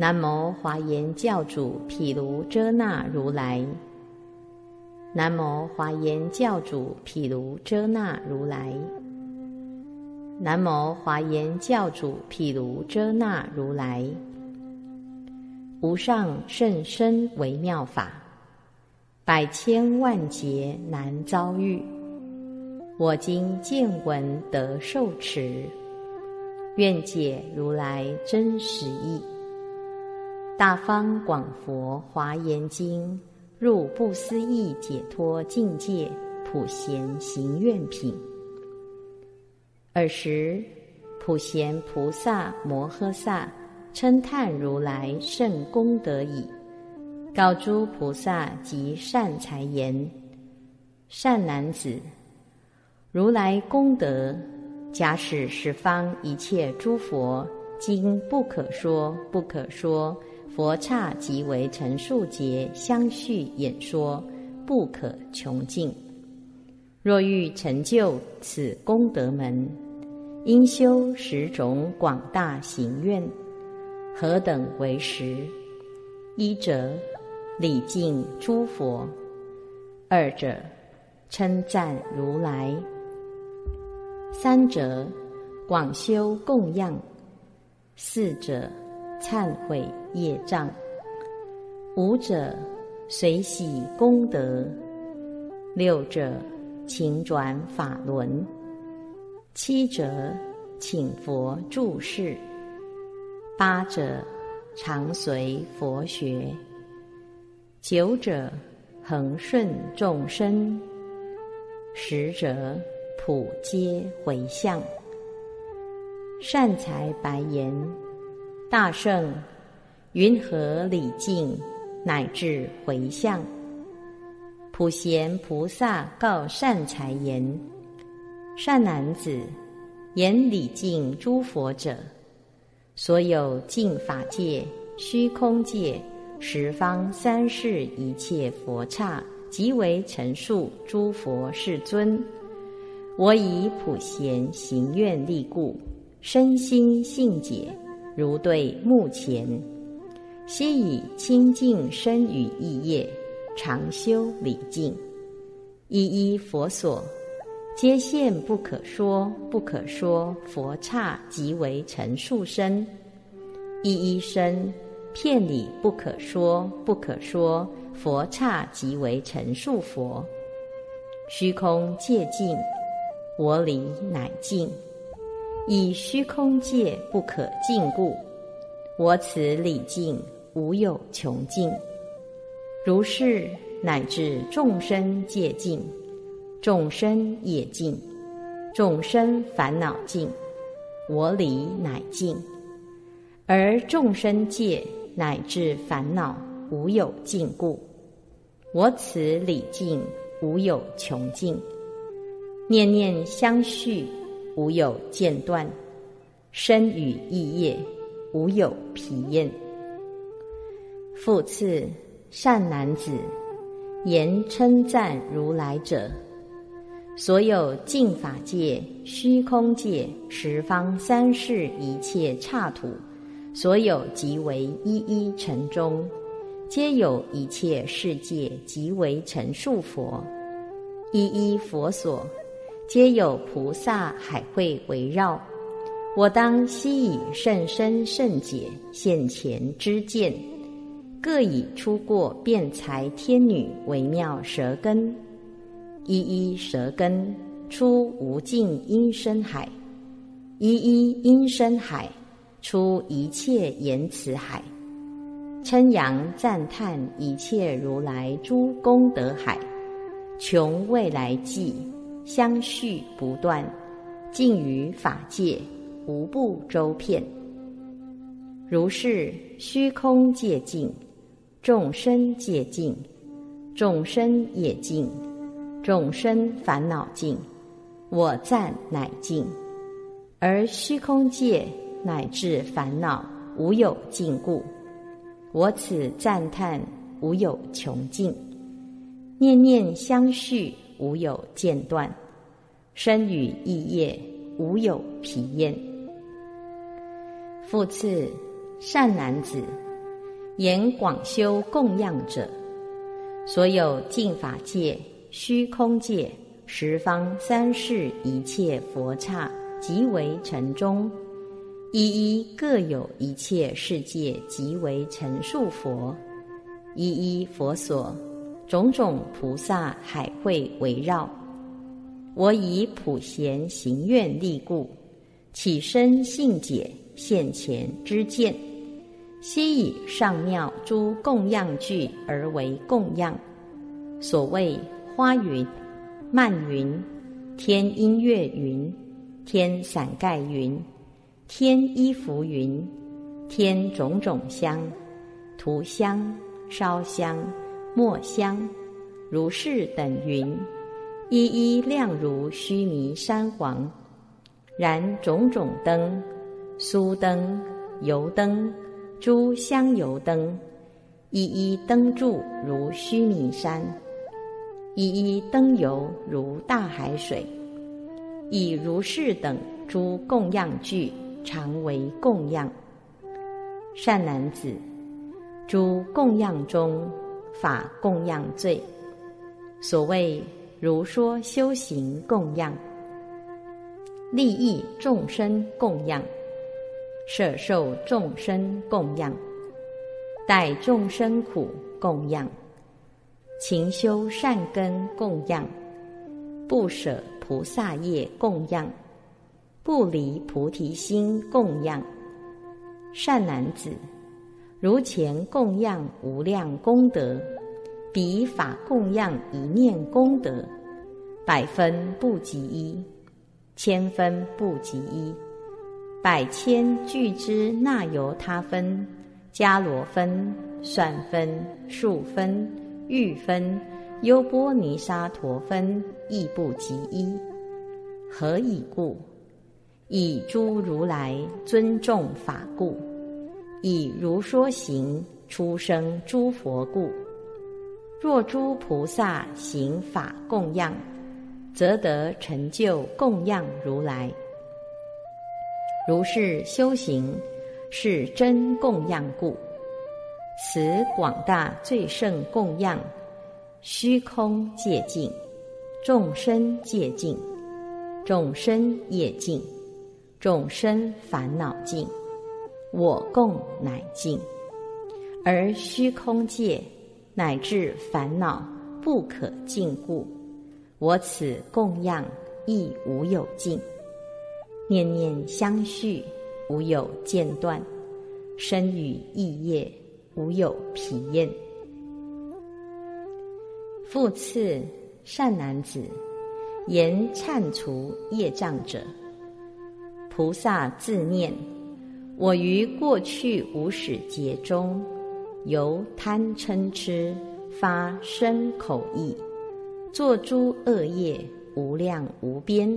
南无华严教主毗卢遮那如来。南无华严教主毗卢遮那如来。南无华严教主毗卢遮那如来。无上甚深微妙法，百千万劫难遭遇。我今见闻得受持，愿解如来真实义。大方广佛华严经，入不思议解脱境界，普贤行愿品。尔时，普贤菩萨摩诃萨称叹如来甚功德已，告诸菩萨及善财言：善男子，如来功德，假使十方一切诸佛，今不可说，不可说。佛刹即为陈数劫相续演说，不可穷尽。若欲成就此功德门，应修十种广大行愿。何等为十？一者礼敬诸佛；二者称赞如来；三者广修供养；四者。忏悔业障，五者随喜功德，六者请转法轮，七者请佛注释，八者常随佛学，九者恒顺众生，十者普皆回向。善财白言。大圣，云何礼敬乃至回向？普贤菩萨告善财言：善男子，言礼敬诸佛者，所有净法界、虚空界、十方三世一切佛刹，即为陈述诸佛世尊。我以普贤行愿力故，身心信解。如对目前，悉以清净身语意业，常修礼敬，一一佛所，皆现不可说不可说佛刹，即为陈数身；一一身，片理不可说不可说佛刹，即为陈数佛。虚空界尽，我理乃尽。以虚空界不可尽故，我此礼敬无有穷尽。如是乃至众生界尽，众生也尽，众生烦恼尽，我理乃尽。而众生界乃至烦恼无有尽故，我此礼敬无有穷尽。念念相续。无有间断，身语意业无有疲厌。复次，善男子言称赞如来者，所有净法界、虚空界、十方三世一切刹土，所有即为一一尘中，皆有一切世界即为成数佛，一一佛所。皆有菩萨海会围绕，我当悉以甚深甚解现前之见，各以出过辩才天女微妙舌根，一一舌根出无尽音声海，一一音声海出一切言辞海，称扬赞叹一切如来诸功德海，穷未来际。相续不断，尽于法界，无不周遍。如是虚空界尽，众生界尽，众生业尽，众生烦恼尽，我赞乃尽。而虚空界乃至烦恼无有尽故，我此赞叹无有穷尽，念念相续。无有间断，身语意业无有疲厌。复次，善男子言广修供养者，所有净法界、虚空界、十方三世一切佛刹，即为尘中，一一各有一切世界，即为尘数佛，一一佛所，种种菩萨海会围绕。我以普贤行愿力故，起身信解现前之见，悉以上妙诸供养具而为供养。所谓花云、漫云、天音乐云、天伞盖云、天衣服云、天种种香、涂香、烧香、墨香，如是等云。一一亮如须弥山黄，燃种种灯，酥灯、油灯、诸香油灯，一一灯柱如须弥山，一一灯油如大海水，以如是等诸供养具，常为供养。善男子，诸供养中，法供养最，所谓。如说修行供养，利益众生供养，舍受众生供养，待众生苦供养，勤修善根供养，不舍菩萨业供养，不离菩提心供养。善男子，如前供养无量功德。彼法供养一念功德，百分不及一，千分不及一，百千俱之那由他分、迦罗分、算分、数分、欲分、优波尼沙陀分，亦不及一。何以故？以诸如来尊重法故，以如说行出生诸佛故。若诸菩萨行法供养，则得成就供养如来。如是修行，是真供养故。此广大最胜供养，虚空界尽，众生界尽，众生业尽，众生烦恼尽，我共乃尽，而虚空界。乃至烦恼不可尽故，我此供养亦无有尽，念念相续，无有间断，身语意业无有疲厌。复次，善男子，言忏除业障者，菩萨自念：我于过去无始劫中。由贪嗔痴发生口意，作诸恶业无量无边。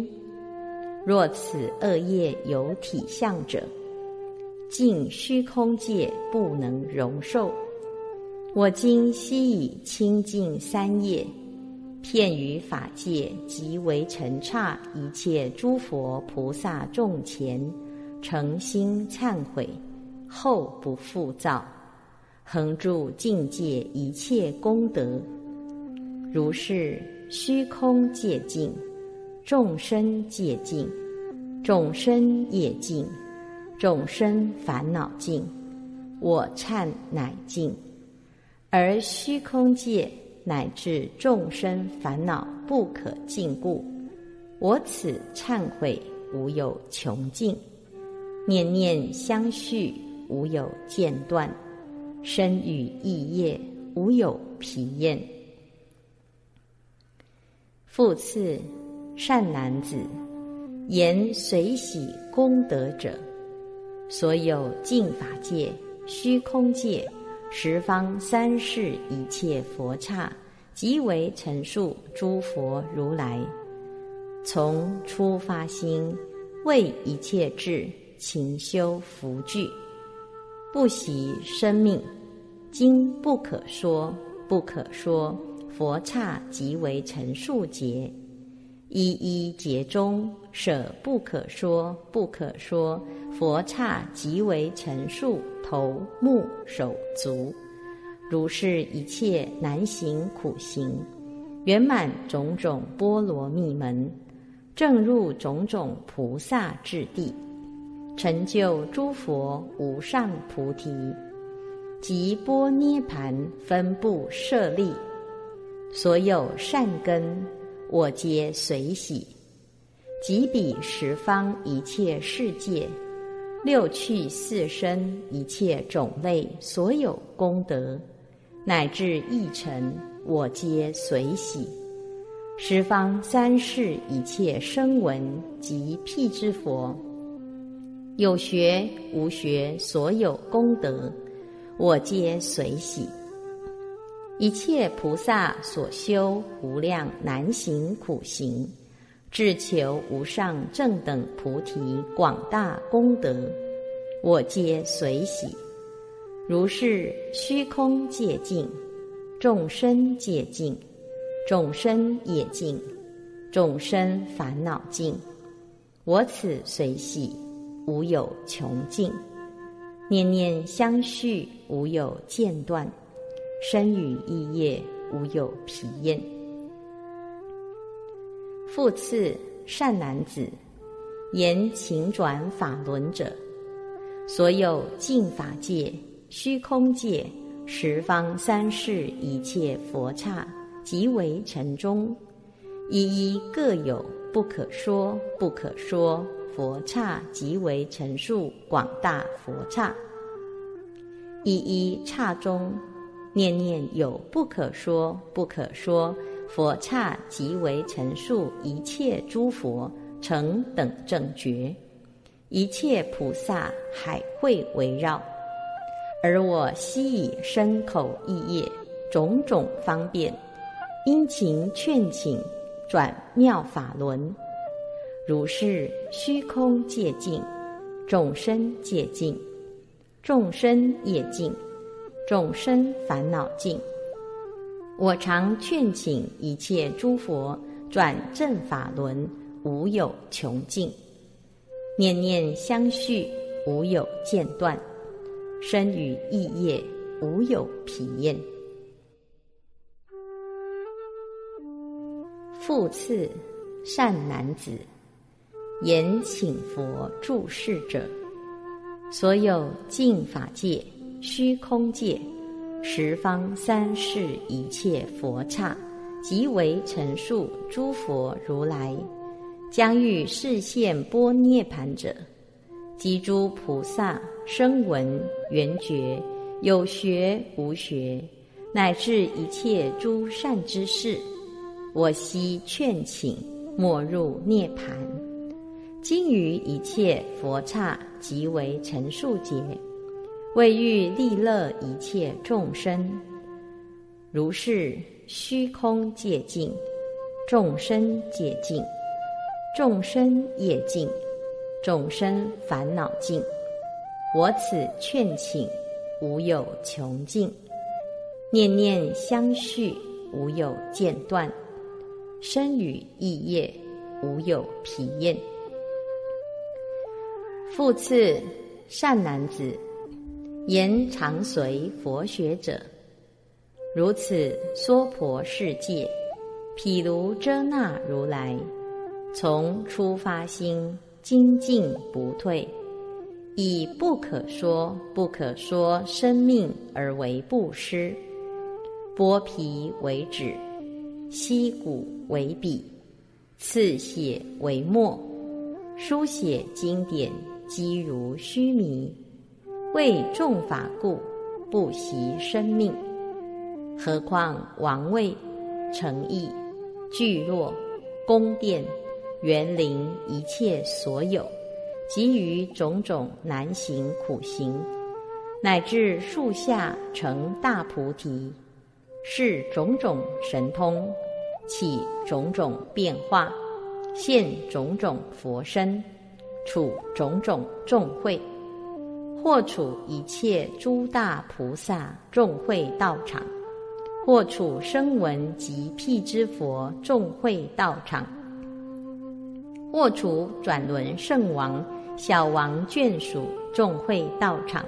若此恶业有体相者，尽虚空界不能容受。我今悉以清净三业，片于法界，即为尘刹一切诸佛菩萨众前，诚心忏悔，后不复造。恒住境界一切功德，如是虚空界尽，众生界尽，众生业尽，众生烦恼尽，我忏乃尽。而虚空界乃至众生烦恼不可尽故，我此忏悔无有穷尽，念念相续无有间断。身语意业无有疲厌。复次，善男子，言随喜功德者，所有净法界、虚空界、十方三世一切佛刹，即为陈述诸佛如来，从初发心，为一切智勤修福聚。不惜生命，今不可说，不可说。佛刹即为陈数劫，一一劫中舍不可说不可说佛刹即为陈数头目手足，如是一切难行苦行，圆满种种波罗蜜门，正入种种菩萨智地，成就诸佛无上菩提，即波涅盘分布舍利，所有善根。我皆随喜，即彼十方一切世界，六趣四身一切种类所有功德，乃至一尘，我皆随喜。十方三世一切声闻及辟支佛，有学无学所有功德，我皆随喜。一切菩萨所修无量难行苦行，至求无上正等菩提广大功德，我皆随喜。如是虚空界尽，众生界尽，众生业尽，众生烦恼尽，我此随喜，无有穷尽，念念相续，无有间断。身语意业无有疲厌。复次，善男子，言勤转法轮者，所有净法界、虚空界、十方三世一切佛刹，即为尘中，一一各有不可说不可说佛刹，即为陈述广大佛刹，一一刹中。念念有不可说不可说佛刹，即为陈述一切诸佛成等正觉，一切菩萨海会围绕，而我悉以身口意业种种方便，殷勤劝请转妙法轮，如是虚空界尽，众生界尽，众生业尽。众生烦恼尽，我常劝请一切诸佛转正法轮，无有穷尽，念念相续，无有间断，身语意业无有疲厌。复次，善男子，言请佛住世者，所有净法界。虚空界，十方三世一切佛刹，即为陈述诸佛如来，将欲示现波涅盘者，即诸菩萨声闻缘觉，有学无学，乃至一切诸善之事，我悉劝请，莫入涅盘。今于一切佛刹，即为陈述劫。为欲利乐一切众生，如是虚空界尽，众生界尽，众生业尽，众生烦恼尽。我此劝请，无有穷尽，念念相续，无有间断，身语意业，无有疲厌。复次，善男子。言常随佛学者，如此娑婆世界，毗卢遮那如来，从初发心，精进不退，以不可说不可说生命而为布施，剥皮为纸，吸骨为笔，刺血为墨，书写经典，积如须弥。为众法故，不惜生命。何况王位、城邑、聚落、宫殿、园林一切所有，及于种种难行苦行，乃至树下成大菩提，是种种神通，起种种变化，现种种佛身，处种种众会。或处一切诸大菩萨众会道场，或处声闻及辟支佛众会道场，或处转轮圣王、小王眷属众会道场，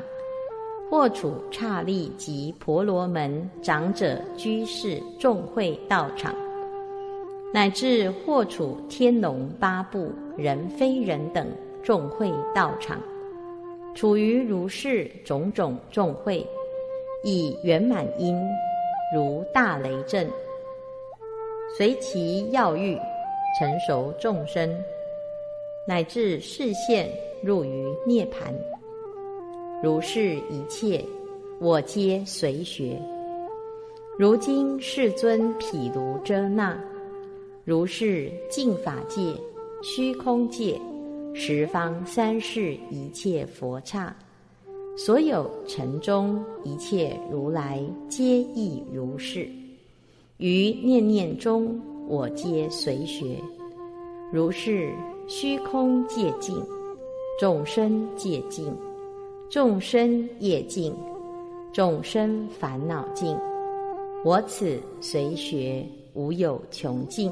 或处刹利及婆罗门长者居士众会道场，乃至或处天龙八部人非人等众会道场，处于如是种种众会，以圆满因，如大雷震，随其要欲。成熟众生，乃至视现入于涅盘，如是一切，我皆随学。如今世尊毗卢遮那，如是净法界、虚空界、十方三世一切佛刹，所有尘中一切如来，皆亦如是。于念念中。我皆随学，如是虚空界尽，众生界尽，众生业尽，众生烦恼尽。我此随学无有穷尽，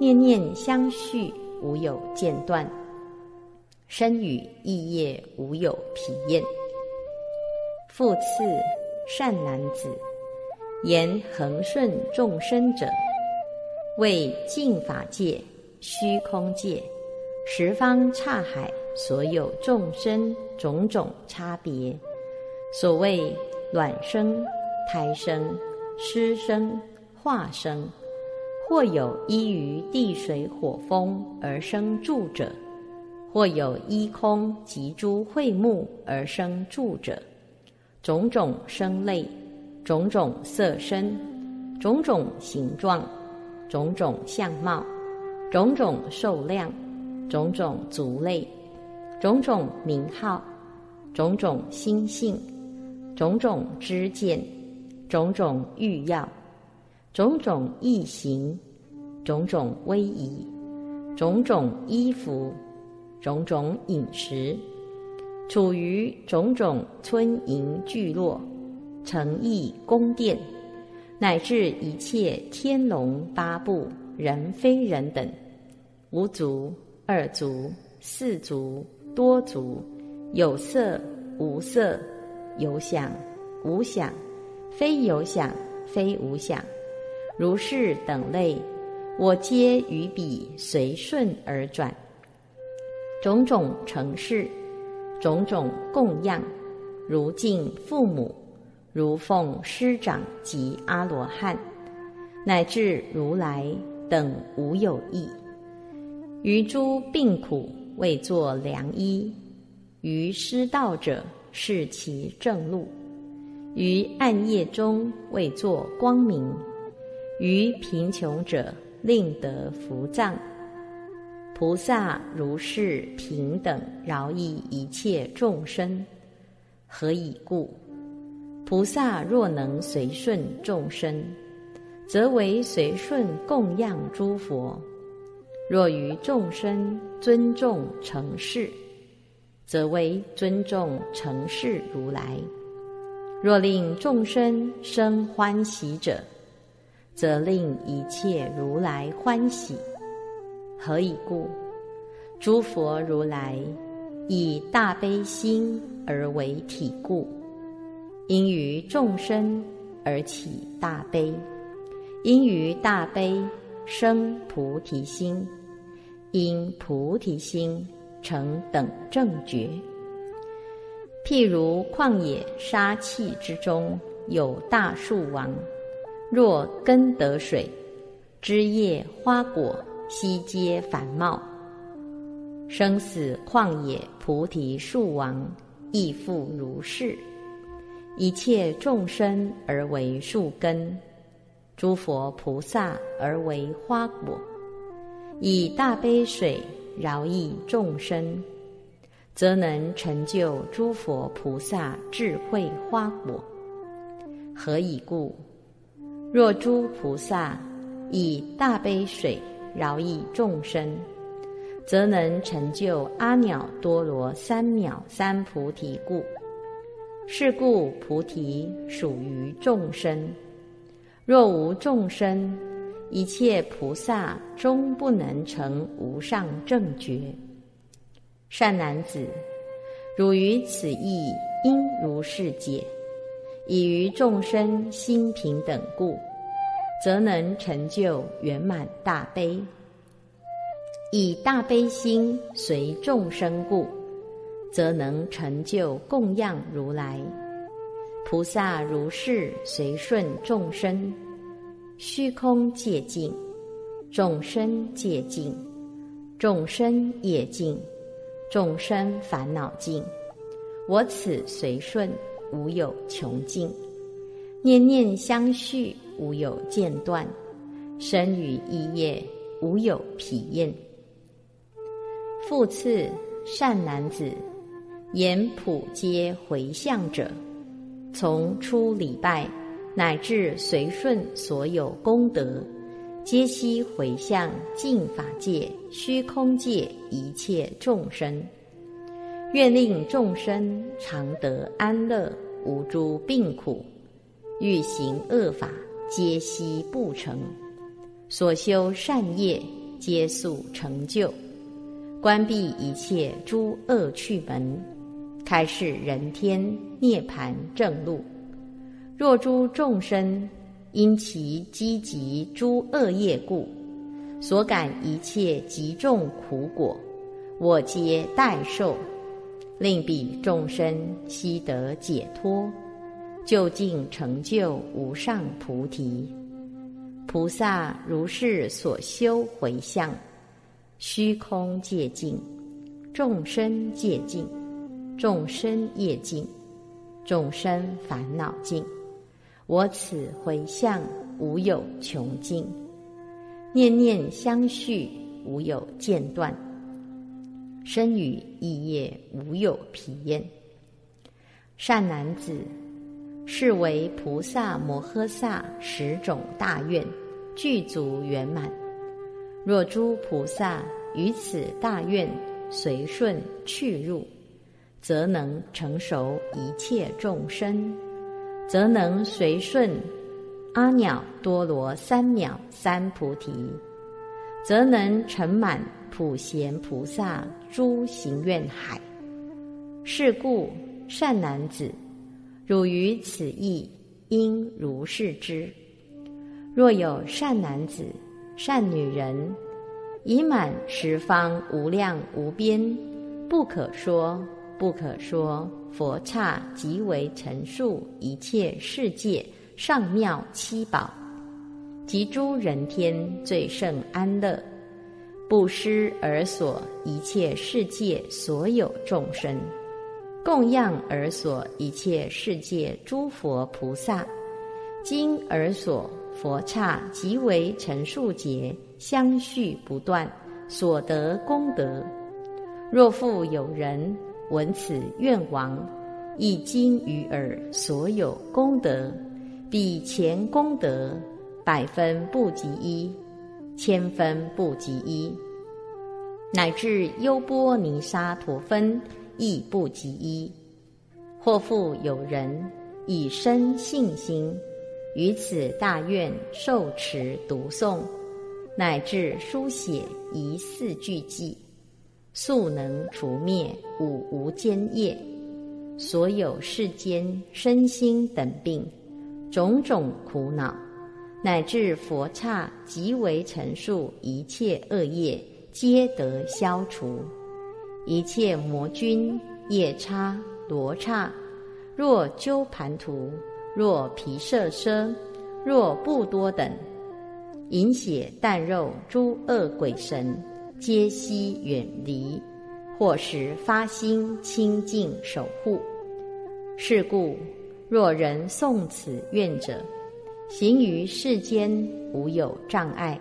念念相续无有间断，身语意业无有疲厌。复次，善男子，言恒顺众生者。为净法界、虚空界、十方刹海所有众生种种差别，所谓卵生、胎生、湿生、化生，或有依于地水火风而生住者，或有依空及诸会目而生住者，种种生类，种种色身，种种形状。种种相貌，种种寿量，种种族类，种种名号，种种心性，种种知见，种种欲要，种种异形，种种威仪，种种衣服，种种饮食，处于种种村营聚落，城邑宫殿。乃至一切天龙八部、人非人等，无足、二足、四足、多足，有色、无色，有想、无想，非有想、非无想，如是等类，我皆于彼随顺而转，种种成事，种种供养，如敬父母。如奉师长及阿罗汉，乃至如来等无有异。于诸病苦为作良医，于失道者是其正路，于暗夜中为作光明，于贫穷者令得福藏。菩萨如是平等饶益一切众生，何以故？菩萨若能随顺众生，则为随顺供养诸佛；若于众生尊重成事，则为尊重成事如来；若令众生生欢喜者，则令一切如来欢喜。何以故？诸佛如来以大悲心而为体故。因于众生而起大悲，因于大悲生菩提心，因菩提心成等正觉。譬如旷野沙气之中有大树王，若根得水，枝叶花果悉皆繁茂。生死旷野菩提树王亦复如是。一切众生而为树根，诸佛菩萨而为花果，以大悲水饶益众生，则能成就诸佛菩萨智慧花果。何以故？若诸菩萨以大悲水饶益众生，则能成就阿耨多罗三藐三菩提故。是故菩提属于众生，若无众生，一切菩萨终不能成无上正觉。善男子，汝于此意应如是解，以于众生心平等故，则能成就圆满大悲。以大悲心随众生故，则能成就供养如来。菩萨如是随顺众生。虚空界尽，众生界尽，众生业尽，众生烦恼尽。我此随顺，无有穷尽。念念相续，无有间断。生与意业，无有疲厌。复次，善男子，言普皆回向者，从初礼拜。乃至随顺所有功德，皆悉回向净法界、虚空界一切众生，愿令众生常得安乐，无诸病苦；欲行恶法，皆悉不成；所修善业，皆速成就。关闭一切诸恶趣门，开示人天涅盘正路。若诸众生因其积集诸恶业故，所感一切极重苦果，我皆代受，令彼众生悉得解脱，究竟成就无上菩提。菩萨如是所修回向，虚空界尽，众生界尽，众生业尽，众生烦恼尽。我此回向无有穷尽，念念相续无有间断，身语意业无有疲厌。善男子，是为菩萨摩诃萨十种大愿具足圆满。若诸菩萨于此大愿随顺去入，则能成熟一切众生。则能随顺阿耨多罗三藐三菩提，则能成满普贤菩萨诸行愿海。是故，善男子，汝于此意应如是知。若有善男子、善女人，已满十方无量无边，不可说。不可说佛刹即为陈述一切世界上妙七宝，及诸人天最胜安乐，布施而所一切世界所有众生，供养而所一切世界诸佛菩萨，今而所佛刹即为陈述劫相续不断所得功德，若复有人。闻此愿王，一经于耳，所有功德，比前功德百分不及一，千分不及一，乃至优波尼沙陀分亦不及一。或复有人以身信心，于此大愿受持读诵，乃至书写一四句记。速能除灭五无间业，所有世间身心等病，种种苦恼，乃至佛刹即为陈述一切恶业，皆得消除。一切魔君、夜叉、罗刹，若鸠盘荼，若毗舍奢，若不多等，饮血啖肉诸恶鬼神。皆悉远离，或时发心清净守护。是故，若人诵此愿者，行于世间无有障碍，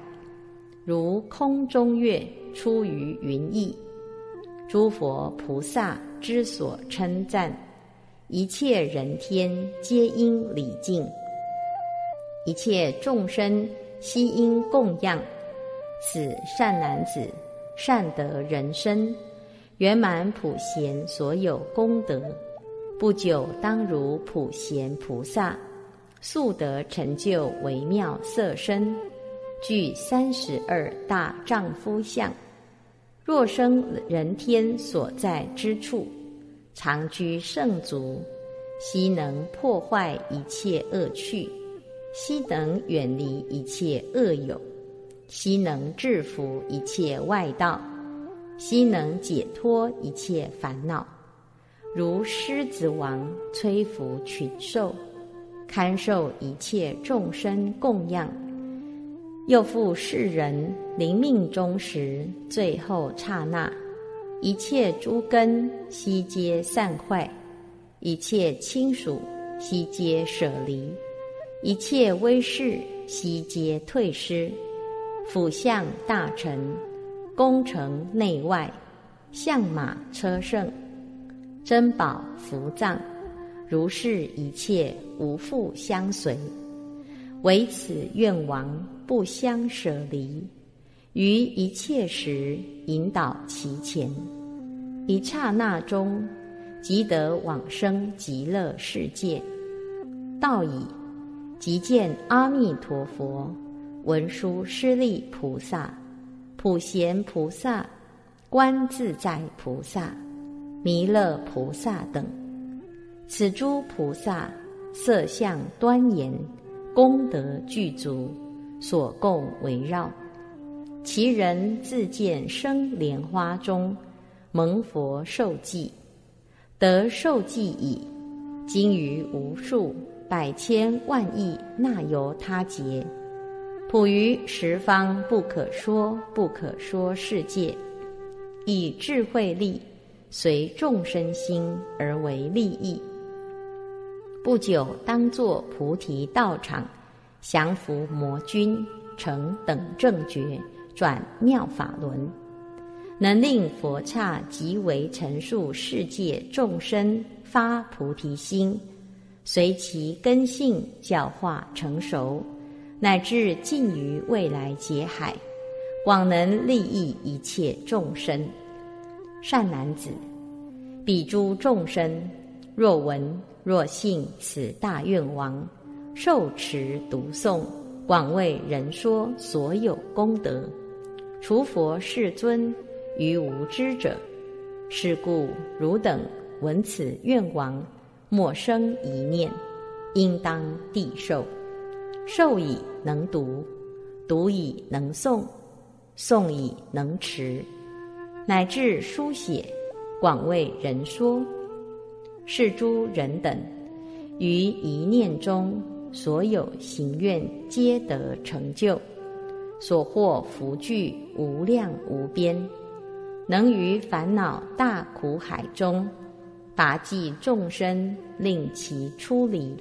如空中月出于云翳。诸佛菩萨之所称赞，一切人天皆应礼敬，一切众生悉因供养此善男子。善得人身，圆满普贤所有功德，不久当如普贤菩萨，速得成就微妙色身。具三十二大丈夫相。若生人天所在之处，常居圣足，悉能破坏一切恶趣，悉能远离一切恶友，悉能制服一切外道，悉能解脱一切烦恼。如狮子王摧伏群兽，堪受一切众生供养。又复世人临命终时，最后刹那，一切诸根悉皆散坏，一切亲属悉皆舍离，一切威势悉皆退失，辅相大臣，功成内外，相马车胜，珍宝福藏，如是一切无复相随，唯此愿王。不相舍离，于一切时引导其前，一刹那中即得往生极乐世界。道矣，即见阿弥陀佛、文殊师利菩萨、普贤菩萨、观自在菩萨、弥勒菩萨等，此诸菩萨色相端严，功德具足。所供围绕，其人自见生莲花中，蒙佛受记，得受记已，经于无数百千万亿那由他劫，普于十方不可说不可说世界，以智慧力随众生心而为利益，不久当作菩提道场。降伏魔君，成等正觉，转妙法轮，能令佛刹即为陈述世界众生发菩提心，随其根性教化成熟，乃至尽于未来劫海，广能利益一切众生。善男子，彼诸众生若闻若信此大愿王。受持读诵，广为人说所有功德，除佛世尊于无知者。是故汝等闻此愿王，莫生一念，应当地受。受已能读，读已能诵，诵已能持，乃至书写，广为人说。是诸人等于一念中。所有行愿皆得成就，所获福聚无量无边，能于烦恼大苦海中拔济众生，令其出离，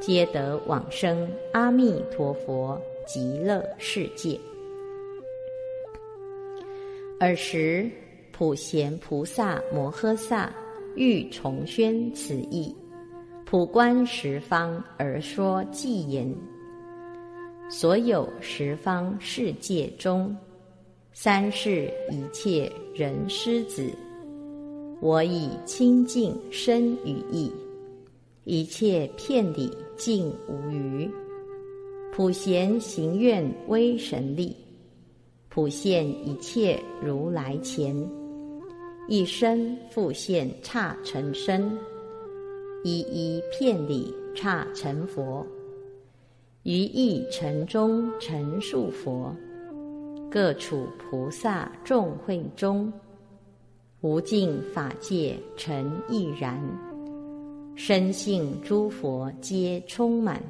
皆得往生阿弥陀佛极乐世界。尔时，普贤菩萨摩诃萨欲重宣此意。普观十方而说偈言：所有十方世界中，三世一切人师子，我以清净身语意，一切片理尽无余。普贤行愿威神力，普现一切如来前，一生复现刹尘身。一一片里刹成佛，于一尘中成数佛，各处菩萨众会中，无尽法界成亦然，身性诸佛皆充满，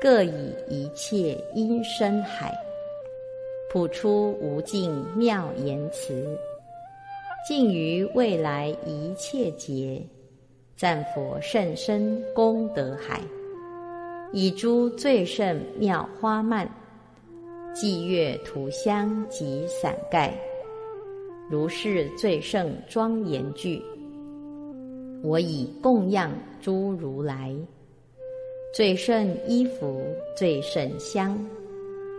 各以一切音声海，普出无尽妙言辞，尽于未来一切劫。赞佛甚深功德海，以诸最胜妙花蔓，霁月涂香及伞盖，如是最胜庄严具。我以供养诸如来，最胜衣服，最胜香，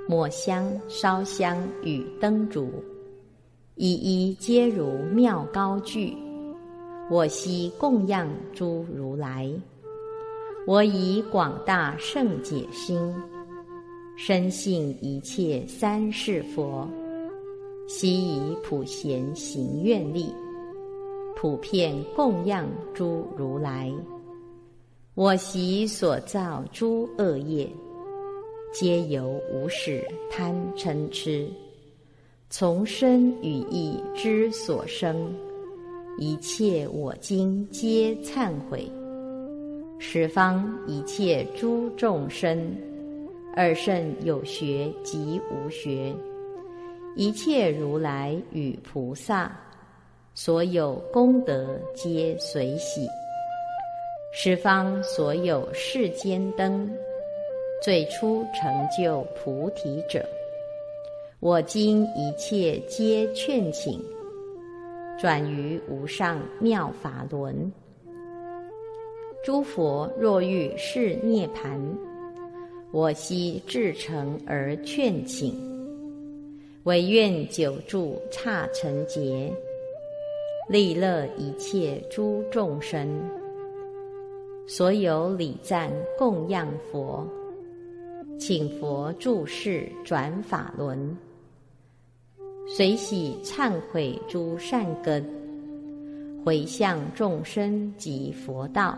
抹香、烧香与灯烛，一一皆如妙高句。我悉供养诸如来，我以广大圣解心，深信一切三世佛，悉以普贤行愿力，普遍供养诸如来。我习所造诸恶业，皆由无始贪嗔痴，从身语意之所生，一切我今皆忏悔。十方一切诸众生。二圣有学及无学，一切如来与菩萨，所有功德皆随喜。十方所有世间灯，最初成就菩提者，我今一切皆劝请，转于无上妙法轮。诸佛若欲是涅盘。我悉至诚而劝请，唯愿久住刹尘劫，利乐一切诸众生。所有礼赞供养佛，请佛住世转法轮，随喜忏悔诸善根，回向众生及佛道。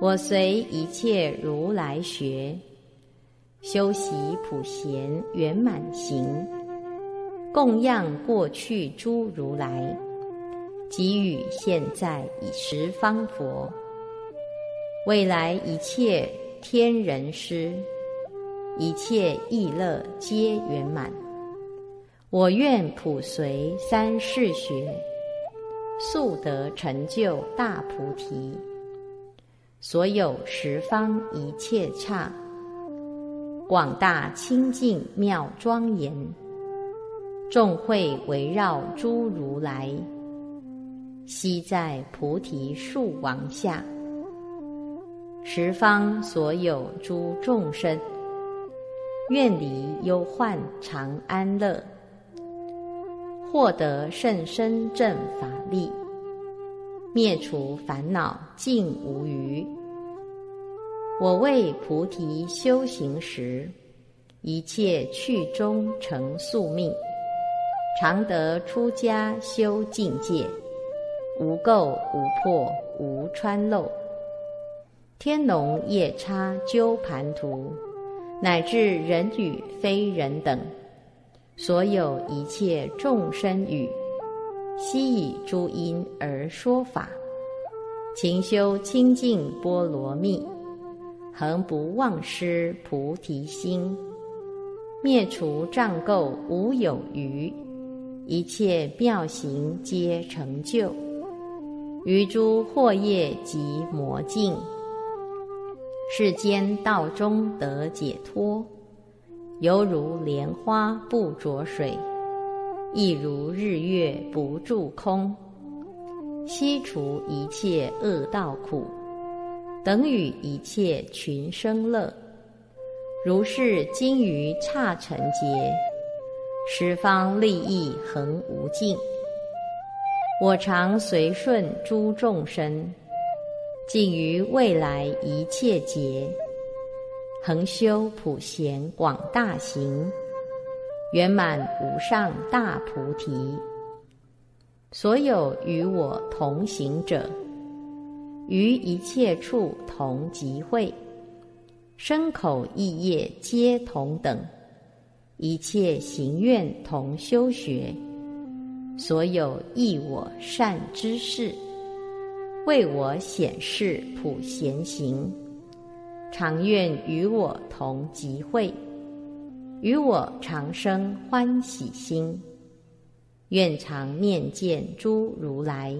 我随一切如来学，修习普贤圆满行，供养过去诸如来，给予现在以十方佛，未来一切天人师，一切意乐皆圆满。我愿普随三世学，速得成就大菩提。所有十方一切刹，广大清净妙庄严，众会围绕诸如来，悉在菩提树王下。十方所有诸众生，愿离忧患常安乐，获得甚深正法力。灭除烦恼尽无余。我为菩提修行时，一切去中成宿命，常得出家修境界，无垢无破无穿漏。天龙夜叉鸠盘荼，乃至人与非人等，所有一切众生语。悉以诸因而说法，勤修清净波罗蜜，恒不忘失菩提心，灭除障垢无有余，一切妙行皆成就，于诸惑业及魔境，世间道中得解脱，犹如莲花不着水。亦如日月不住空，悉除一切恶道苦，等与一切群生乐。如是今于刹尘劫，十方利益恒无尽。我常随顺诸众生，尽于未来一切劫，恒修普贤广大行。圆满无上大菩提，所有与我同行者，于一切处同集会，身口意业皆同等，一切行愿同修学，所有益我善知识，为我显示普贤行，常愿与我同集会。与我常生欢喜心，愿常念见诸如来，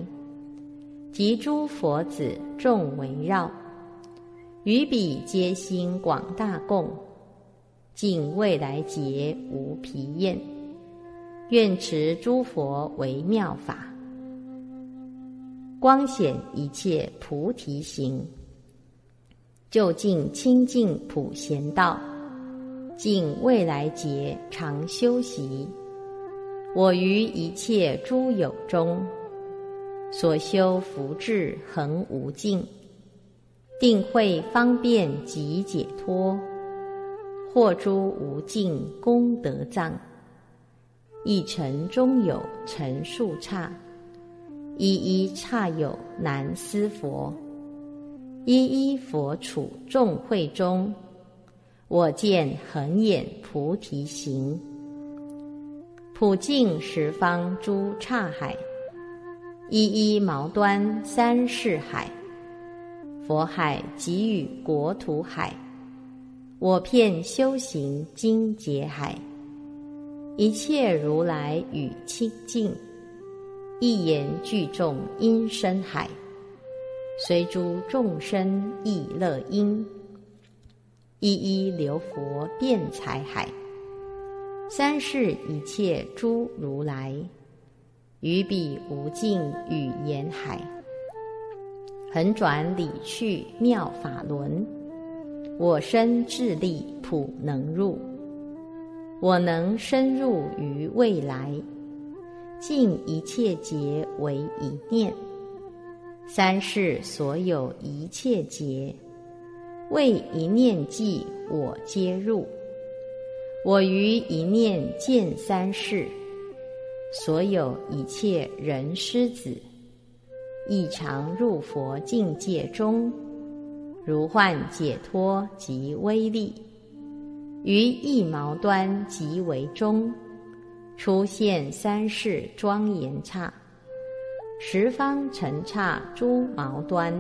及诸佛子众围绕，于彼皆心广大供，尽未来劫无疲厌，愿持诸佛为妙法，光显一切菩提行，就近清净普贤道。尽未来劫常修习，我于一切诸有中，所修福智恒无尽，定会方便及解脱，获诸无尽功德藏，一尘中有尘数刹，一一刹有难思佛，一一佛处众会中，我见恒眼菩提行，普净十方诸刹海，一一毛端三世海，佛海给予国土海。我片修行精劫海，一切如来与清净，一言具众因深海，随诸众生亦乐因，一一流佛辩财海，三世一切诸如来，于彼无尽语言海，横转理去妙法轮。我身智力普能入，我能深入于未来，尽一切劫为一念。三世所有一切劫，为一念计，我皆入。我于一念见三世，所有一切人师子，亦常入佛境界中。如幻解脱及威力，于一毛端即为中，出现三世庄严刹，十方尘刹诸毛端，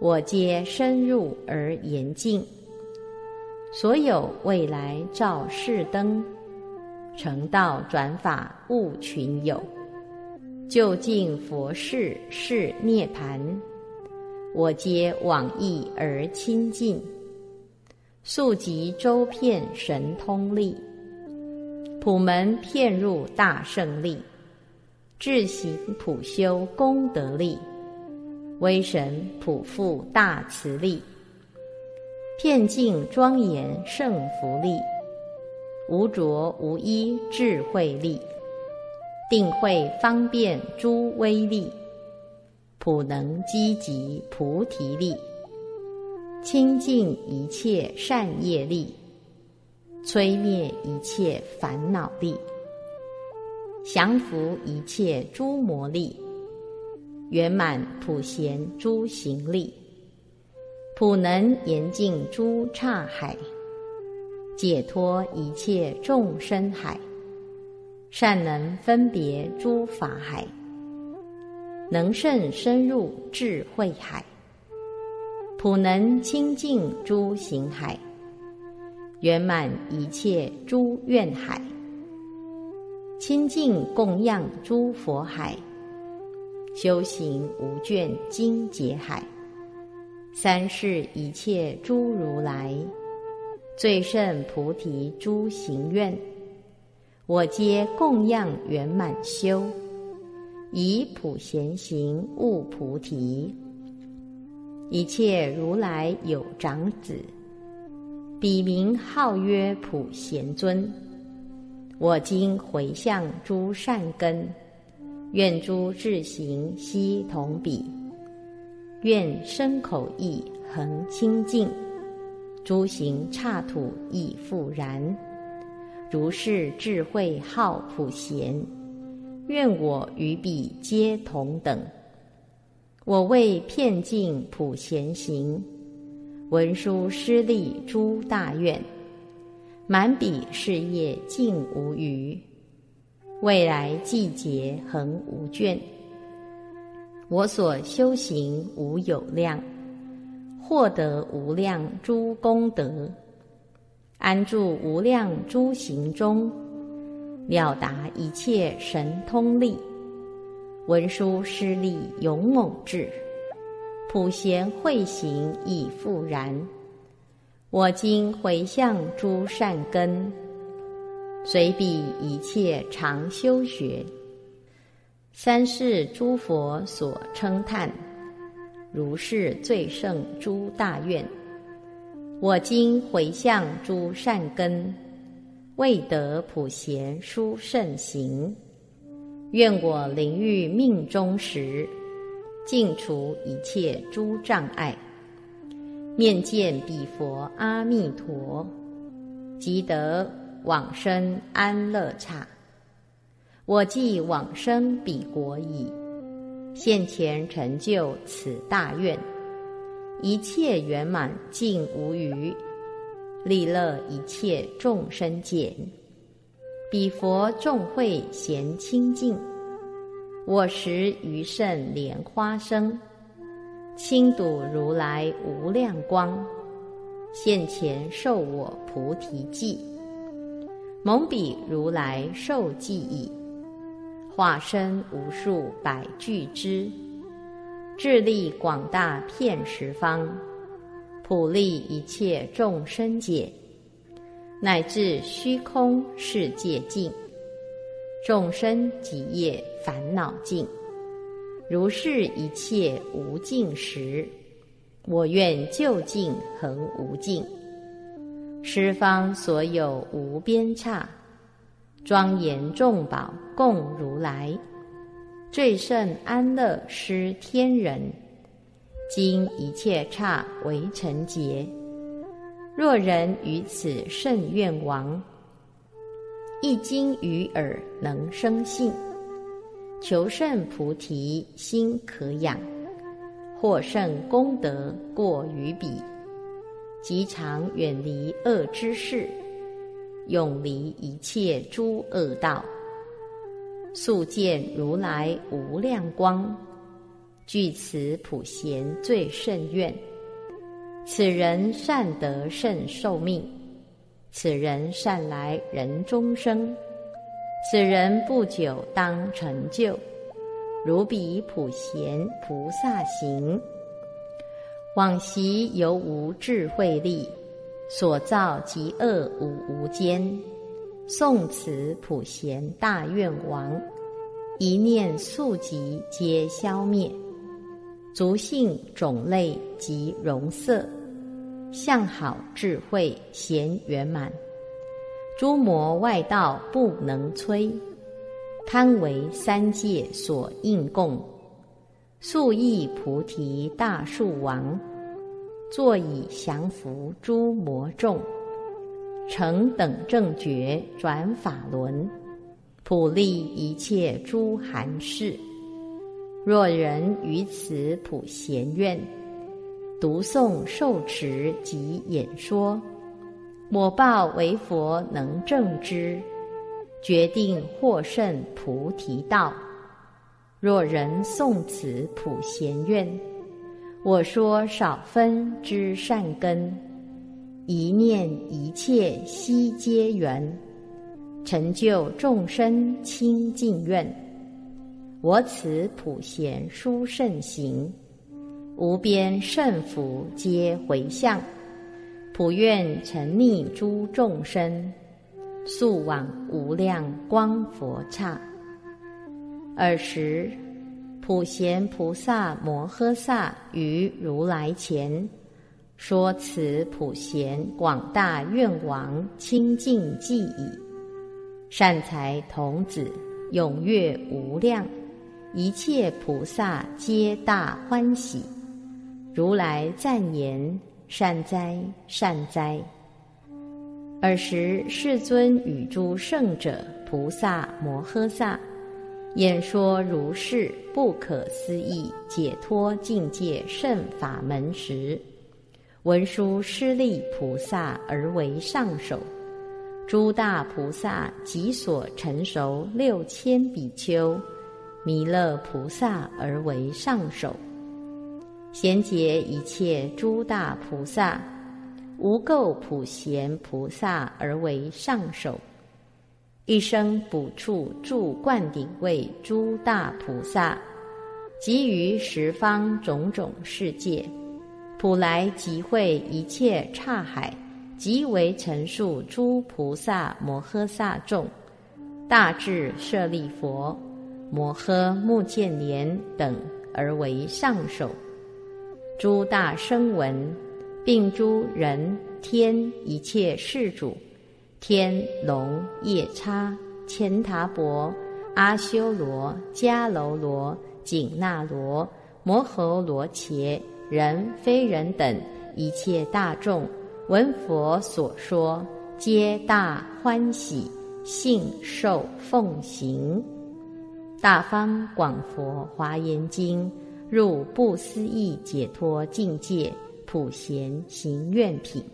我皆深入而严净。所有未来照世灯，成道转法悟群有，究竟佛事是涅盘。我皆往意而亲近，速集周遍神通力，普门遍入大胜利，智行普修功德力，威神普覆大慈力，片净庄严胜福力，无着无依智慧力，定慧方便诸威力。普能积集菩提力，清净一切善业力，摧灭一切烦恼力，降伏一切诸魔力，圆满普贤诸行力，普能严净诸刹海，解脱一切众生海，善能分别诸法海。能甚深入智慧海，普能清净诸行海，圆满一切诸愿海，清净供养诸佛海，修行无倦精劫海，三世一切诸如来，最胜菩提诸行愿，我皆供养圆满修。以普贤行悟菩提，一切如来有长子，彼名号曰普贤尊。我今回向诸善根，愿诸智行悉同彼，愿身口意恒清净，诸行刹土亦复然。如是智慧号普贤。愿我与彼皆同等。我为遍尽普贤行，文殊师利诸大愿，满彼事业尽无余，未来季节恒无倦。我所修行无有量，获得无量诸功德，安住无量诸行中。了达一切神通力，文殊师利勇猛智，普贤慧行亦复然。我今回向诸善根，随彼一切常修学，三世诸佛所称叹，如是最胜诸大愿。我今回向诸善根。未得普贤殊胜行，愿我临欲命中时，尽除一切诸障碍，面见彼佛阿弥陀，即得往生安乐刹。我既往生彼国矣，现前成就此大愿，一切圆满尽无余，利乐一切众生界。彼佛众会咸清净，我时余胜莲花生，清睹如来无量光，现前受我菩提记，蒙彼如来受记已，化身无数百俱之，智力广大遍十方，普利一切众生解。乃至虚空世界尽，众生极业烦恼尽，如是一切无尽时，我愿究竟恒无尽。十方所有无边刹，庄严众宝供如来，最胜安乐施天人，今一切刹为成劫。若人于此甚愿王，一经于耳能生信，求胜菩提心可养，获胜功德过于彼，即常远离恶之事，永离一切诸恶道，速见如来无量光，具此普贤最甚愿。此人善得甚寿命，此人善来人中生，此人不久当成就，如彼普贤菩萨行。往昔犹无智慧力，所造极恶无无间，诵此普贤大愿王，一念速疾皆消灭。足性种类及容色，相好智慧贤圆满，诸魔外道不能摧，贪为三界所应供，速意菩提大树王，坐以降伏诸魔众，成等正觉转法轮，普利一切诸寒士。若人于此普贤愿，读诵受持及演说，我报为佛能正之，决定获胜菩提道。若人诵此普贤愿，我说少分之善根，一念一切悉皆缘，成就众生清净愿。我此普贤殊胜行，无边胜福皆回向，普愿沉溺诸众生，速往无量光佛刹。尔时，普贤菩萨摩诃萨于如来前，说此普贤广大愿王清净记已，善财童子踊跃无量。一切菩萨皆大欢喜，如来赞言：“善哉，善哉！”尔时世尊与诸圣者、菩萨摩诃萨演说如是不可思议解脱境界圣法门时，文殊师利菩萨而为上首，诸大菩萨即所成熟六千比丘。弥勒菩萨而为上首，贤结一切诸大菩萨，无垢普贤菩萨而为上首，一生补处住灌顶位诸大菩萨，集于十方种种世界，普来集会一切刹海，即为陈述诸菩萨摩诃萨众，大智舍利佛。摩诃目犍连等而为上首，诸大声闻，并诸人天一切世主，天龙夜叉乾闼婆阿修罗迦楼罗紧那罗摩诃罗伽人非人等一切大众，闻佛所说，皆大欢喜，信受奉行。大方广佛华严经，入不思议解脱境界，普贤行愿品。